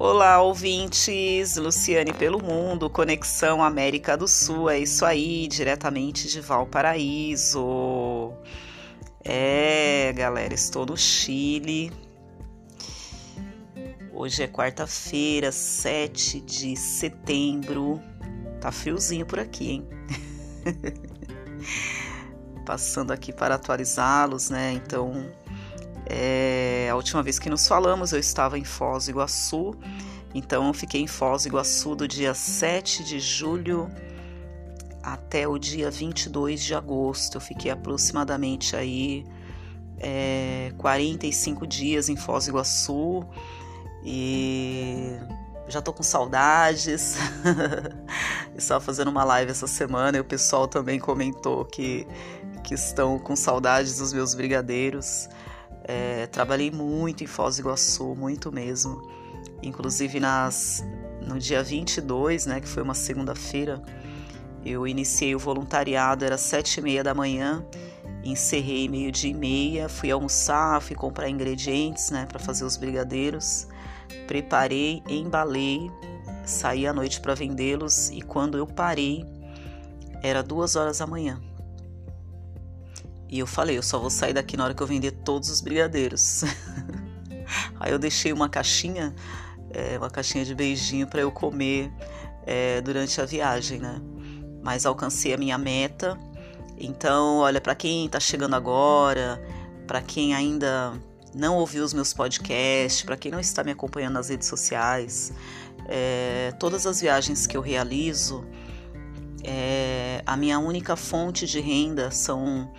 Olá, ouvintes! Luciane pelo Mundo, Conexão América do Sul, é isso aí, diretamente de Valparaíso. É, galera, estou no Chile. Hoje é quarta-feira, 7 de setembro. Tá friozinho por aqui, hein? Passando aqui para atualizá-los, né? Então, é, a última vez que nos falamos, eu estava em Foz do Iguaçu, então eu fiquei em Foz do Iguaçu do dia 7 de julho até o dia 22 de agosto. Eu fiquei aproximadamente aí é, 45 dias em Foz do Iguaçu e já tô com saudades. Estava fazendo uma live essa semana e o pessoal também comentou que, que estão com saudades dos meus brigadeiros. É, trabalhei muito em Foz do Iguaçu, muito mesmo. Inclusive nas, no dia 22, né, que foi uma segunda-feira, eu iniciei o voluntariado, era sete e meia da manhã, encerrei meio dia e meia, fui almoçar, fui comprar ingredientes, né, para fazer os brigadeiros, preparei, embalei, saí à noite para vendê-los e quando eu parei, era duas horas da manhã. E eu falei, eu só vou sair daqui na hora que eu vender todos os brigadeiros. Aí eu deixei uma caixinha, é, uma caixinha de beijinho para eu comer é, durante a viagem, né? Mas alcancei a minha meta. Então, olha, para quem está chegando agora, para quem ainda não ouviu os meus podcasts, para quem não está me acompanhando nas redes sociais, é, todas as viagens que eu realizo, é, a minha única fonte de renda são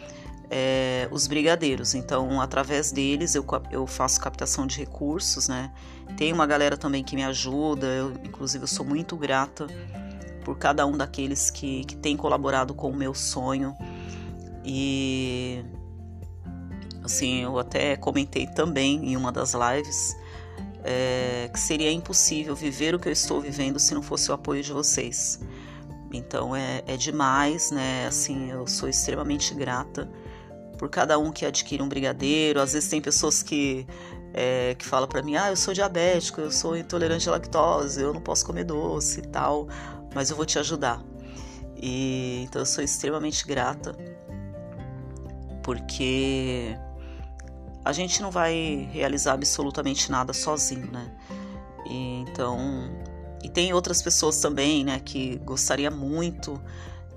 é, os brigadeiros. Então, através deles, eu, eu faço captação de recursos, né? Tem uma galera também que me ajuda, eu, inclusive eu sou muito grata por cada um daqueles que, que tem colaborado com o meu sonho. E assim, eu até comentei também em uma das lives é, que seria impossível viver o que eu estou vivendo se não fosse o apoio de vocês. Então é, é demais, né? Assim, eu sou extremamente grata por cada um que adquire um brigadeiro. Às vezes tem pessoas que, é, que falam para mim, ah, eu sou diabético, eu sou intolerante à lactose, eu não posso comer doce e tal, mas eu vou te ajudar. E então eu sou extremamente grata porque a gente não vai realizar absolutamente nada sozinho, né? E, então, e tem outras pessoas também, né, que gostaria muito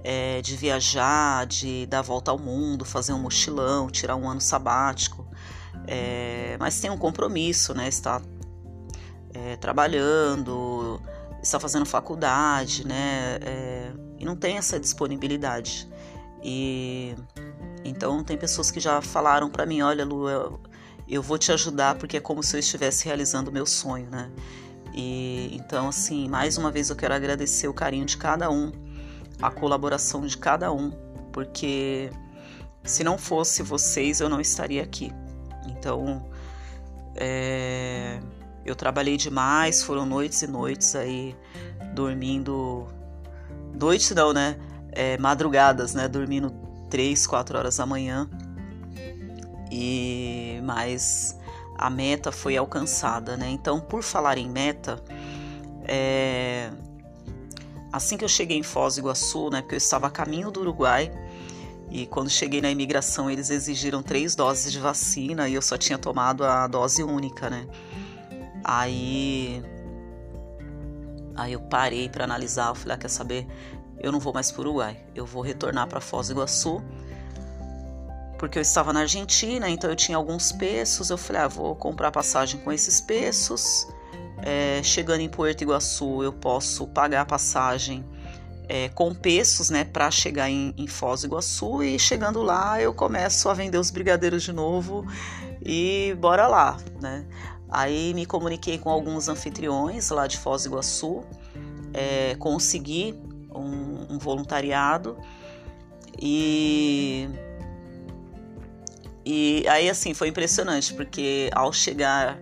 é, de viajar, de dar a volta ao mundo, fazer um mochilão, tirar um ano sabático, é, mas tem um compromisso, né? Está é, trabalhando, está fazendo faculdade, né? É, e não tem essa disponibilidade. E então tem pessoas que já falaram para mim, olha, Lu, eu, eu vou te ajudar porque é como se eu estivesse realizando o meu sonho, né? E então assim, mais uma vez eu quero agradecer o carinho de cada um a colaboração de cada um, porque se não fosse vocês eu não estaria aqui. Então, é, eu trabalhei demais, foram noites e noites aí dormindo. Noites não, né? É, madrugadas, né? Dormindo 3, 4 horas da manhã. E mas a meta foi alcançada, né? Então, por falar em meta, é, assim que eu cheguei em Foz do Iguaçu, né, porque eu estava a caminho do Uruguai, e quando cheguei na imigração eles exigiram três doses de vacina e eu só tinha tomado a dose única, né? Aí, aí eu parei para analisar, eu falei, ah, quer saber? Eu não vou mais para o Uruguai, eu vou retornar para Foz do Iguaçu, porque eu estava na Argentina, então eu tinha alguns pesos, eu falei, ah, vou comprar passagem com esses pesos é, chegando em Puerto Iguaçu, eu posso pagar a passagem é, com pesos, né, para chegar em, em Foz do Iguaçu e chegando lá eu começo a vender os brigadeiros de novo e bora lá, né? Aí me comuniquei com alguns anfitriões lá de Foz do Iguaçu, é, consegui um, um voluntariado e e aí assim foi impressionante porque ao chegar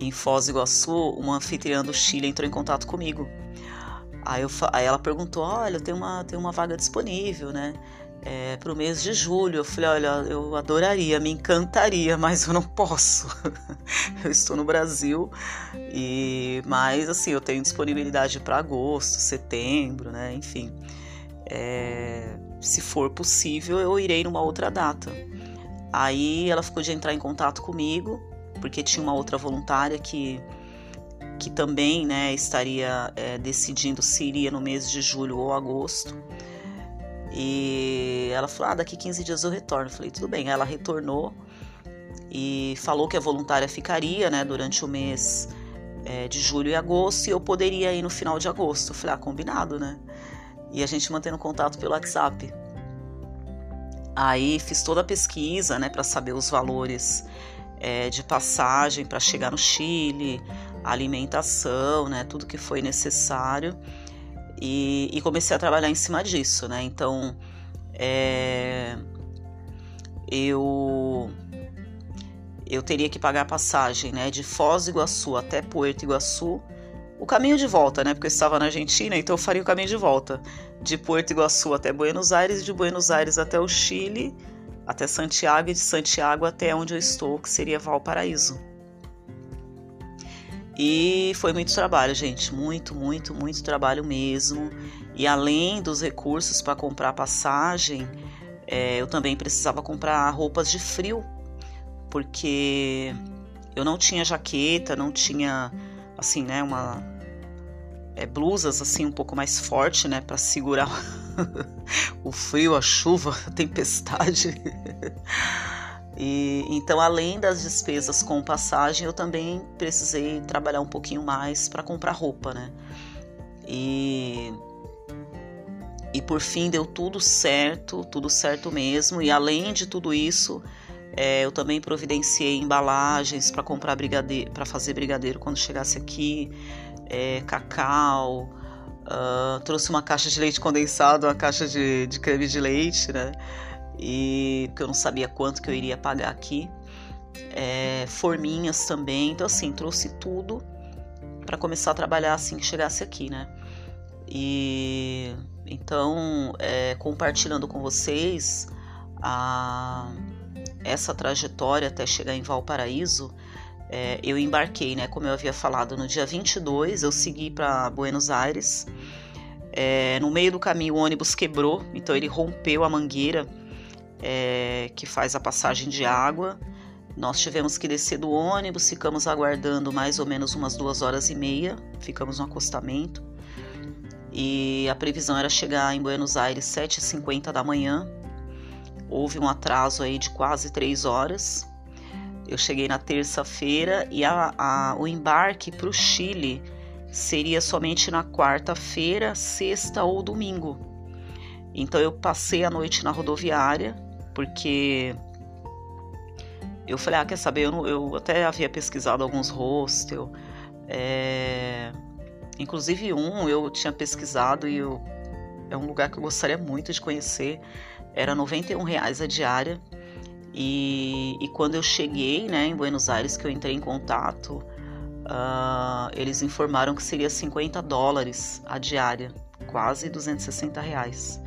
em Foz do Iguaçu, uma anfitriã do Chile entrou em contato comigo. Aí, eu, aí ela perguntou: Olha, tem uma, tem uma vaga disponível, né? é, para o mês de julho. Eu falei, olha, eu adoraria, me encantaria, mas eu não posso. eu estou no Brasil e, mas assim, eu tenho disponibilidade para agosto, setembro, né? Enfim, é, se for possível, eu irei numa outra data. Aí ela ficou de entrar em contato comigo, porque tinha uma outra voluntária que que também né, estaria é, decidindo se iria no mês de julho ou agosto. E ela falou: ah, daqui 15 dias eu retorno. Eu falei: tudo bem. Ela retornou e falou que a voluntária ficaria né, durante o mês é, de julho e agosto e eu poderia ir no final de agosto. Eu falei: ah, combinado, né? E a gente mantendo contato pelo WhatsApp. Aí fiz toda a pesquisa né, para saber os valores é, de passagem para chegar no Chile, alimentação, né, tudo que foi necessário. E, e comecei a trabalhar em cima disso, né? Então, é, eu eu teria que pagar a passagem, né, de Foz do Iguaçu até Puerto Iguaçu, o caminho de volta, né, porque eu estava na Argentina, então eu faria o caminho de volta, de Puerto Iguaçu até Buenos Aires, de Buenos Aires até o Chile, até Santiago e de Santiago até onde eu estou, que seria Valparaíso. E foi muito trabalho, gente, muito, muito, muito trabalho mesmo. E além dos recursos para comprar passagem, é, eu também precisava comprar roupas de frio, porque eu não tinha jaqueta, não tinha, assim, né, uma é, blusas assim um pouco mais forte, né, para segurar o frio, a chuva, a tempestade. E, então, além das despesas com passagem, eu também precisei trabalhar um pouquinho mais para comprar roupa, né? E, e por fim deu tudo certo, tudo certo mesmo. E além de tudo isso, é, eu também providenciei embalagens para comprar brigadeiro, para fazer brigadeiro quando chegasse aqui, é, cacau, uh, trouxe uma caixa de leite condensado, uma caixa de, de creme de leite, né? e porque eu não sabia quanto que eu iria pagar aqui. É, forminhas também, então assim, trouxe tudo para começar a trabalhar assim que chegasse aqui, né? E então, é, compartilhando com vocês a, essa trajetória até chegar em Valparaíso, é, eu embarquei, né? Como eu havia falado, no dia 22 eu segui para Buenos Aires. É, no meio do caminho o ônibus quebrou, então ele rompeu a mangueira é, que faz a passagem de água. Nós tivemos que descer do ônibus, ficamos aguardando mais ou menos umas duas horas e meia, ficamos no acostamento. E a previsão era chegar em Buenos Aires 7h50 da manhã. Houve um atraso aí de quase três horas. Eu cheguei na terça-feira e a, a, o embarque para o Chile seria somente na quarta-feira, sexta ou domingo. Então eu passei a noite na rodoviária, porque eu falei, ah, quer saber, eu, não, eu até havia pesquisado alguns hostels, é, inclusive um eu tinha pesquisado e eu, é um lugar que eu gostaria muito de conhecer, era 91 reais a diária, e, e quando eu cheguei né, em Buenos Aires, que eu entrei em contato, uh, eles informaram que seria 50 dólares a diária, quase 260 reais.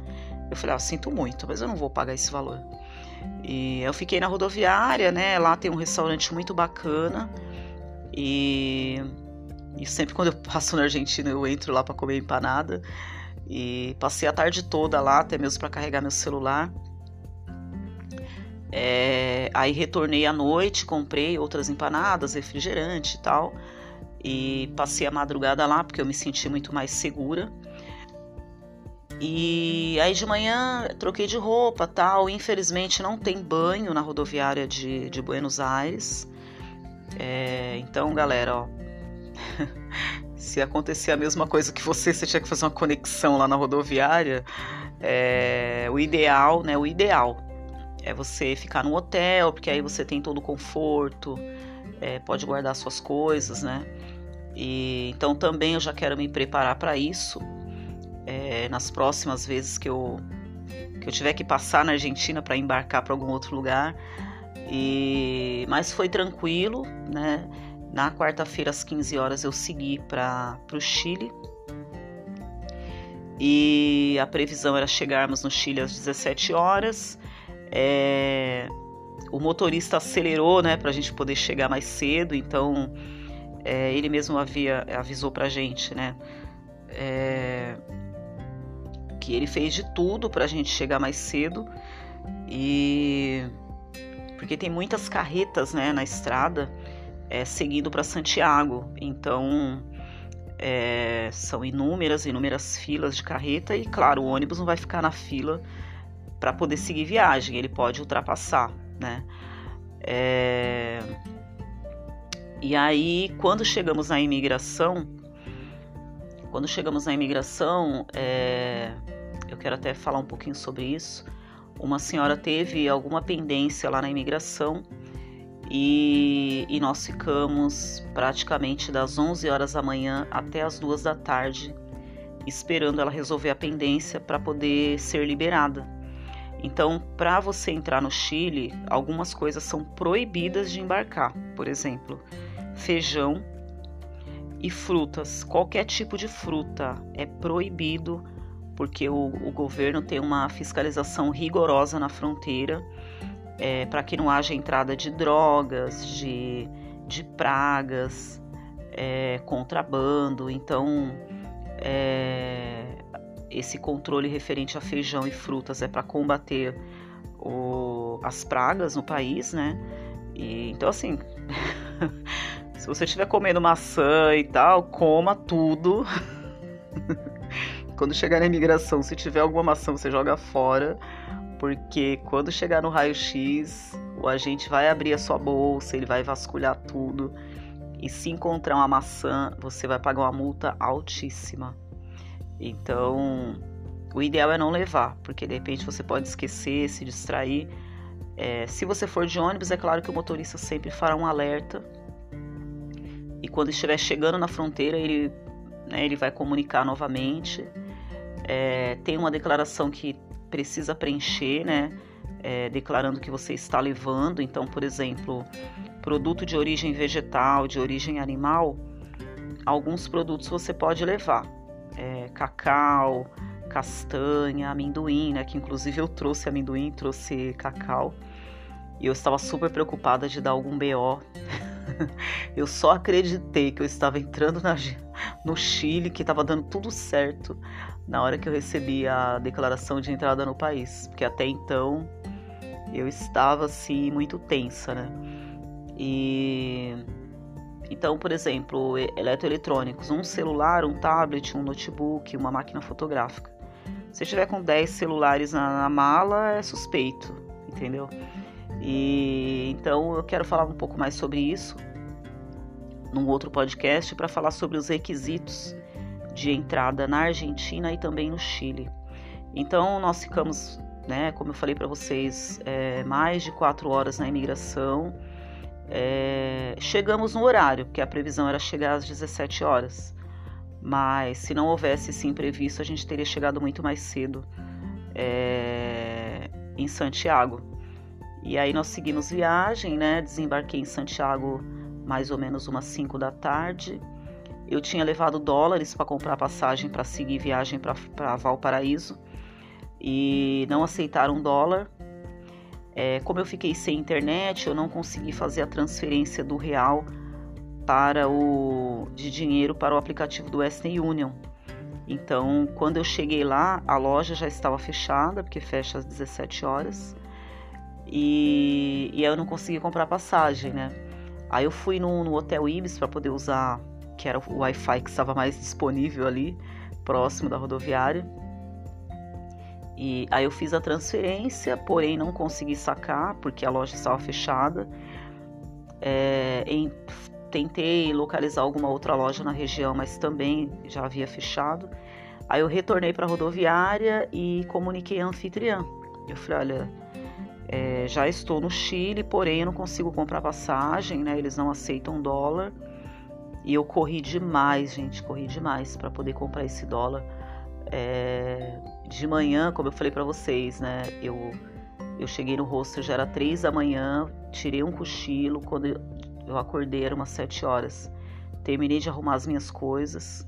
Eu falei, ah, sinto muito, mas eu não vou pagar esse valor. E eu fiquei na rodoviária, né? Lá tem um restaurante muito bacana. E, e sempre quando eu passo na Argentina eu entro lá para comer empanada. E passei a tarde toda lá, até mesmo para carregar meu celular. É, aí retornei à noite, comprei outras empanadas, refrigerante e tal. E passei a madrugada lá porque eu me senti muito mais segura. E aí de manhã troquei de roupa tal. Infelizmente não tem banho na rodoviária de, de Buenos Aires. É, então, galera, ó, se acontecer a mesma coisa que você, você tinha que fazer uma conexão lá na rodoviária. É, o ideal, né? O ideal é você ficar no hotel, porque aí você tem todo o conforto, é, pode guardar suas coisas, né? E então também eu já quero me preparar para isso é, nas próximas vezes que eu, que eu tiver que passar na Argentina para embarcar para algum outro lugar. E, mas foi tranquilo, né? Na quarta-feira, às 15 horas, eu segui para o Chile. e a previsão era chegarmos no Chile às 17 horas. É, o motorista acelerou, né, para a gente poder chegar mais cedo, então é, ele mesmo havia avisou para a gente, né, é, que ele fez de tudo para a gente chegar mais cedo. E porque tem muitas carretas, né, na estrada é, seguindo para Santiago, então é, são inúmeras, inúmeras filas de carreta e, claro, o ônibus não vai ficar na fila para poder seguir viagem, ele pode ultrapassar, né? É... E aí, quando chegamos na imigração, quando chegamos na imigração, é... eu quero até falar um pouquinho sobre isso. Uma senhora teve alguma pendência lá na imigração e, e, nós ficamos praticamente das 11 horas da manhã até as 2 da tarde esperando ela resolver a pendência para poder ser liberada. Então, para você entrar no Chile, algumas coisas são proibidas de embarcar. Por exemplo, feijão e frutas. Qualquer tipo de fruta é proibido porque o, o governo tem uma fiscalização rigorosa na fronteira é, para que não haja entrada de drogas, de, de pragas, é, contrabando. Então, é, esse controle referente a feijão e frutas é para combater o, as pragas no país, né? E, então, assim, se você estiver comendo maçã e tal, coma tudo. Quando chegar na imigração, se tiver alguma maçã, você joga fora porque quando chegar no raio-x, o agente vai abrir a sua bolsa, ele vai vasculhar tudo. E se encontrar uma maçã, você vai pagar uma multa altíssima. Então, o ideal é não levar, porque de repente você pode esquecer, se distrair. É, se você for de ônibus, é claro que o motorista sempre fará um alerta. E quando estiver chegando na fronteira, ele, né, ele vai comunicar novamente. É, tem uma declaração que precisa preencher, né? É, declarando que você está levando. Então, por exemplo, produto de origem vegetal, de origem animal, alguns produtos você pode levar. É, cacau, castanha, amendoim, né? Que inclusive eu trouxe amendoim, trouxe cacau. E eu estava super preocupada de dar algum BO. eu só acreditei que eu estava entrando na, no Chile, que estava dando tudo certo na hora que eu recebi a declaração de entrada no país, porque até então eu estava assim muito tensa, né? E então, por exemplo, eletroeletrônicos, um celular, um tablet, um notebook, uma máquina fotográfica. Se tiver com 10 celulares na, na mala, é suspeito, entendeu? E então eu quero falar um pouco mais sobre isso num outro podcast para falar sobre os requisitos de entrada na Argentina e também no Chile. Então nós ficamos, né, como eu falei para vocês, é, mais de quatro horas na imigração. É, chegamos no horário, porque a previsão era chegar às 17 horas. Mas se não houvesse esse imprevisto, a gente teria chegado muito mais cedo é, em Santiago. E aí nós seguimos viagem, né? Desembarquei em Santiago mais ou menos umas 5 da tarde. Eu tinha levado dólares para comprar passagem para seguir viagem para Valparaíso e não aceitaram dólar. É, como eu fiquei sem internet, eu não consegui fazer a transferência do real para o de dinheiro para o aplicativo do Western Union. Então, quando eu cheguei lá, a loja já estava fechada, porque fecha às 17 horas. E, e eu não consegui comprar passagem, né? Aí eu fui no, no Hotel Ibis para poder usar que era o Wi-Fi que estava mais disponível ali, próximo da rodoviária. E aí eu fiz a transferência, porém não consegui sacar porque a loja estava fechada. É, em, tentei localizar alguma outra loja na região, mas também já havia fechado. Aí eu retornei para a rodoviária e comuniquei a anfitriã. Eu falei, olha, é, já estou no Chile, porém eu não consigo comprar passagem, né? Eles não aceitam dólar. E eu corri demais, gente, corri demais para poder comprar esse dólar. É, de manhã, como eu falei para vocês, né? Eu, eu cheguei no rosto, já era três da manhã, tirei um cochilo. Quando eu acordei, era umas sete horas. Terminei de arrumar as minhas coisas.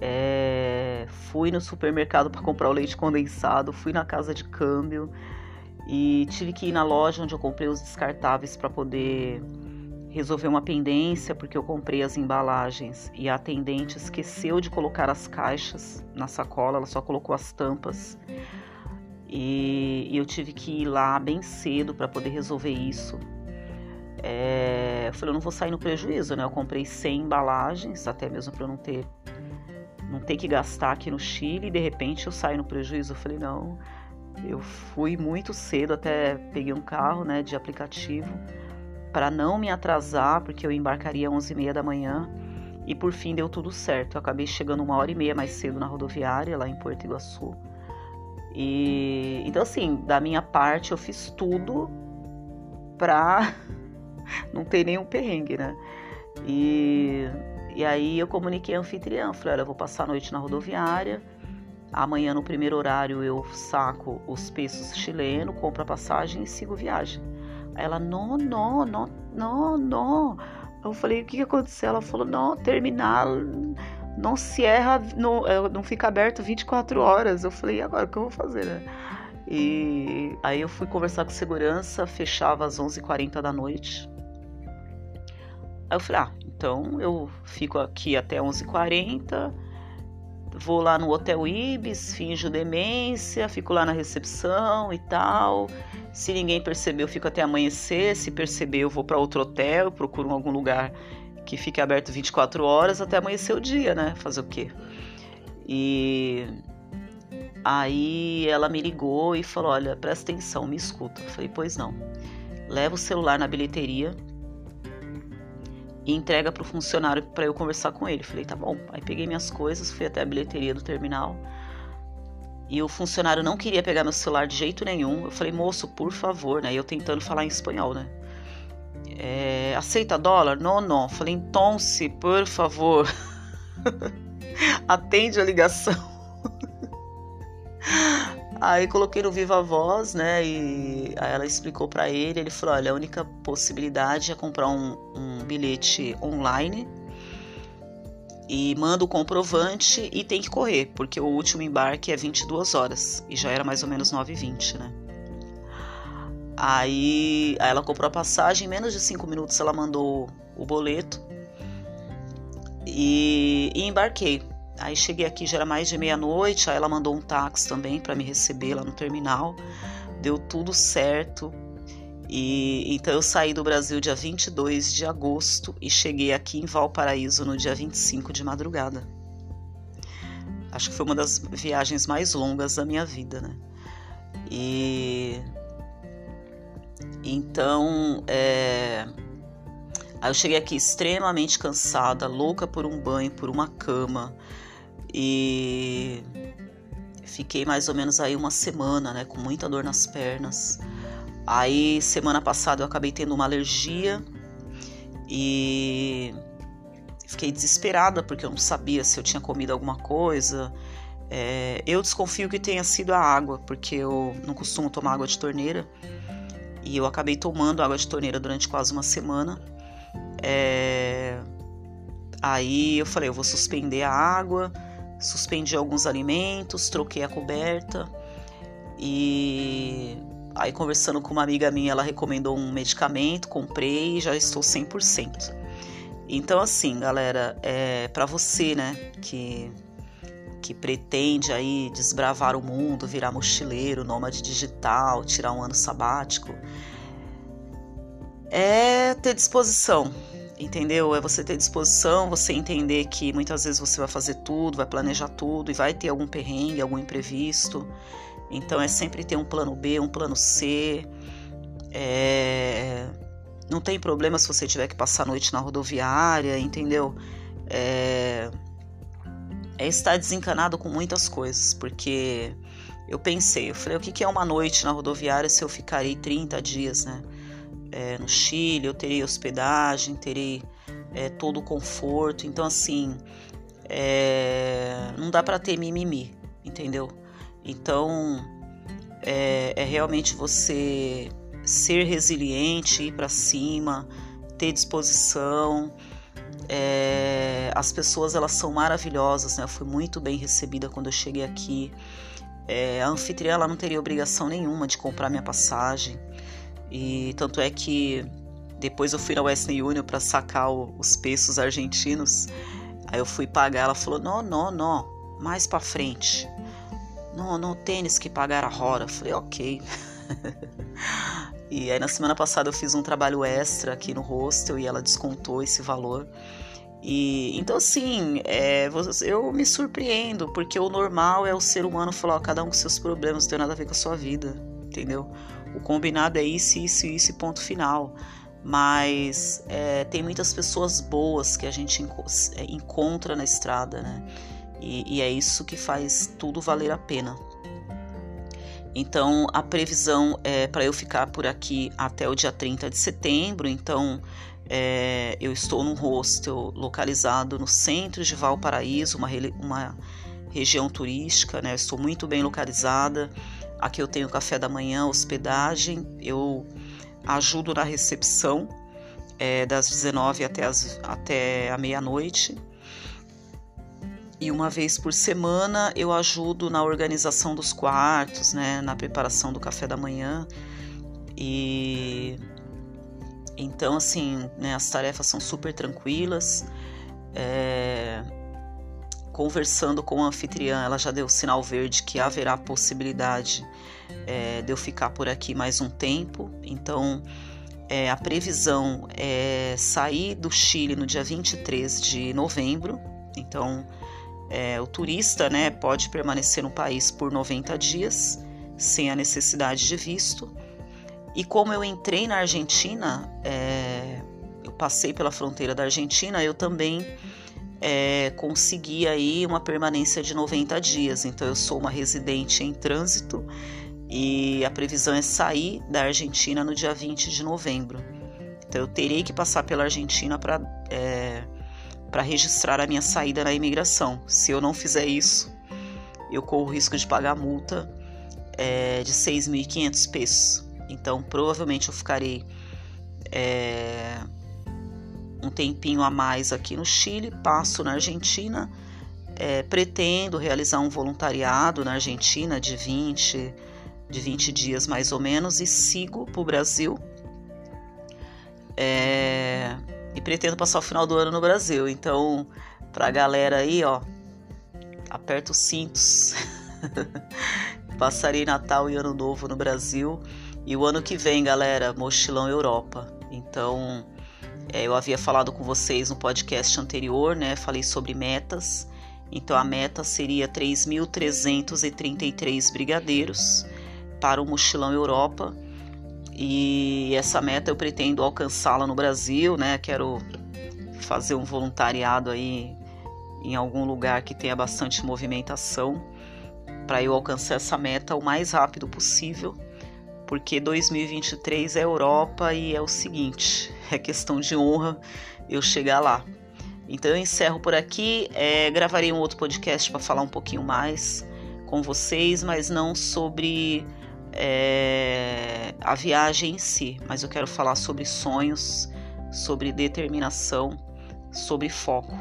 é, fui no supermercado para comprar o leite condensado, fui na casa de câmbio e tive que ir na loja onde eu comprei os descartáveis para poder resolver uma pendência, porque eu comprei as embalagens e a atendente esqueceu de colocar as caixas na sacola, ela só colocou as tampas. E, eu tive que ir lá bem cedo para poder resolver isso. É, eu falei, eu não vou sair no prejuízo, né? Eu comprei 100 embalagens, até mesmo para eu não ter não ter que gastar aqui no Chile e de repente eu saio no prejuízo. Eu falei, não, eu fui muito cedo, até peguei um carro né, de aplicativo para não me atrasar, porque eu embarcaria às 11h30 da manhã. E por fim deu tudo certo. Eu acabei chegando uma hora e meia mais cedo na rodoviária, lá em Porto Iguaçu. E então assim, da minha parte eu fiz tudo pra não ter nenhum perrengue, né? E, e aí eu comuniquei a anfitriã, falei, olha, eu vou passar a noite na rodoviária. Amanhã no primeiro horário eu saco os pesos chilenos, compro a passagem e sigo viagem. Ela, não, não, não, não, não. Eu falei, o que, que aconteceu? Ela falou, não, terminal não se erra, não, é, não fica aberto 24 horas. Eu falei, e agora o que eu vou fazer, né? E aí eu fui conversar com segurança, fechava às 11h40 da noite. Aí eu falei, ah, então eu fico aqui até 11h40, vou lá no Hotel Ibis, finjo demência, fico lá na recepção e tal. Se ninguém percebeu, eu fico até amanhecer. Se perceber, eu vou para outro hotel, procuro algum lugar que fique aberto 24 horas até amanhecer o dia, né? Fazer o quê? E aí ela me ligou e falou: Olha, presta atenção, me escuta. Eu falei: Pois não. Leva o celular na bilheteria e entrega para o funcionário para eu conversar com ele. Falei: Tá bom. Aí peguei minhas coisas, fui até a bilheteria do terminal. E o funcionário não queria pegar meu celular de jeito nenhum. Eu falei, moço, por favor, né? Eu tentando falar em espanhol, né? É, aceita dólar? Não, não. Falei, então, se, por favor, atende a ligação. Aí coloquei no Viva Voz, né? E aí ela explicou para ele. Ele falou: olha, a única possibilidade é comprar um, um bilhete online e manda o comprovante e tem que correr, porque o último embarque é 22 horas e já era mais ou menos 9h20, né? Aí, ela comprou a passagem, em menos de cinco minutos ela mandou o boleto e, e embarquei. Aí cheguei aqui, já era mais de meia-noite, aí ela mandou um táxi também para me receber lá no terminal. Deu tudo certo. E então eu saí do Brasil dia 22 de agosto e cheguei aqui em Valparaíso no dia 25 de madrugada. Acho que foi uma das viagens mais longas da minha vida, né? E então, é... aí eu cheguei aqui extremamente cansada, louca por um banho, por uma cama e fiquei mais ou menos aí uma semana, né, com muita dor nas pernas. Aí semana passada eu acabei tendo uma alergia e fiquei desesperada porque eu não sabia se eu tinha comido alguma coisa. É, eu desconfio que tenha sido a água, porque eu não costumo tomar água de torneira. E eu acabei tomando água de torneira durante quase uma semana. É... Aí eu falei, eu vou suspender a água, suspendi alguns alimentos, troquei a coberta. E aí conversando com uma amiga minha, ela recomendou um medicamento, comprei e já estou 100%. Então assim, galera, é para você, né, que que pretende aí desbravar o mundo, virar mochileiro, nômade digital, tirar um ano sabático, é ter disposição, entendeu? É você ter disposição, você entender que muitas vezes você vai fazer tudo, vai planejar tudo e vai ter algum perrengue, algum imprevisto. Então é sempre ter um plano B, um plano C. É... Não tem problema se você tiver que passar a noite na rodoviária, entendeu? É é estar desencanado com muitas coisas, porque eu pensei, eu falei, o que é uma noite na rodoviária se eu ficarei 30 dias, né? É, no Chile, eu terei hospedagem, terei é, todo o conforto, então assim, é, não dá para ter mimimi, entendeu? Então, é, é realmente você ser resiliente, ir para cima, ter disposição, É, as pessoas elas são maravilhosas, né? Eu fui muito bem recebida quando eu cheguei aqui. É, a anfitriã ela não teria obrigação nenhuma de comprar minha passagem. E tanto é que depois eu fui na Western Union para sacar o, os pesos argentinos. Aí eu fui pagar, ela falou: "Não, não, não, mais para frente". Não, não tênis que pagar a hora. Eu falei: "OK". e aí na semana passada eu fiz um trabalho extra aqui no hostel e ela descontou esse valor. E então assim, é, eu me surpreendo, porque o normal é o ser humano falar, ó, cada um com seus problemas, não tem nada a ver com a sua vida, entendeu? O combinado é isso, isso, isso, ponto final. Mas é, tem muitas pessoas boas que a gente é, encontra na estrada, né? E, e é isso que faz tudo valer a pena. Então, a previsão é para eu ficar por aqui até o dia 30 de setembro. Então, é, eu estou num hostel localizado no centro de Valparaíso, uma, uma região turística, né? Eu estou muito bem localizada. Aqui eu tenho café da manhã, hospedagem, eu ajudo na recepção é, das 19 até, as, até a meia-noite. E uma vez por semana eu ajudo na organização dos quartos, né, na preparação do café da manhã. E então, assim, né, as tarefas são super tranquilas. É... Conversando com a anfitriã, ela já deu sinal verde que haverá possibilidade é, de eu ficar por aqui mais um tempo. Então, é, a previsão é sair do Chile no dia 23 de novembro. Então, é, o turista né, pode permanecer no país por 90 dias, sem a necessidade de visto. E como eu entrei na Argentina, é, eu passei pela fronteira da Argentina, eu também é, consegui aí uma permanência de 90 dias. Então eu sou uma residente em trânsito e a previsão é sair da Argentina no dia 20 de novembro. Então eu terei que passar pela Argentina para é, para registrar a minha saída na imigração. Se eu não fizer isso, eu corro o risco de pagar multa é, de 6.500 pesos. Então, provavelmente eu ficarei é, um tempinho a mais aqui no Chile, passo na Argentina, é, pretendo realizar um voluntariado na Argentina de 20, de 20 dias mais ou menos e sigo para o Brasil. É, e pretendo passar o final do ano no Brasil. Então, para a galera aí, ó, aperta os cintos. Passarei Natal e Ano Novo no Brasil. E o ano que vem, galera, mochilão Europa. Então, é, eu havia falado com vocês no podcast anterior, né? Falei sobre metas. Então, a meta seria 3.333 brigadeiros para o mochilão Europa. E essa meta eu pretendo alcançá-la no Brasil, né? Quero fazer um voluntariado aí em algum lugar que tenha bastante movimentação para eu alcançar essa meta o mais rápido possível porque 2023 é Europa e é o seguinte, é questão de honra eu chegar lá. Então eu encerro por aqui, é, gravarei um outro podcast para falar um pouquinho mais com vocês, mas não sobre é, a viagem em si, mas eu quero falar sobre sonhos, sobre determinação, sobre foco,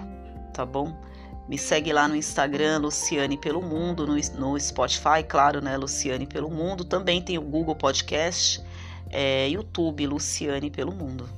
tá bom? Me segue lá no Instagram, Luciane Pelo Mundo, no, no Spotify, claro, né? Luciane Pelo Mundo. Também tem o Google Podcast, é, YouTube, Luciane Pelo Mundo.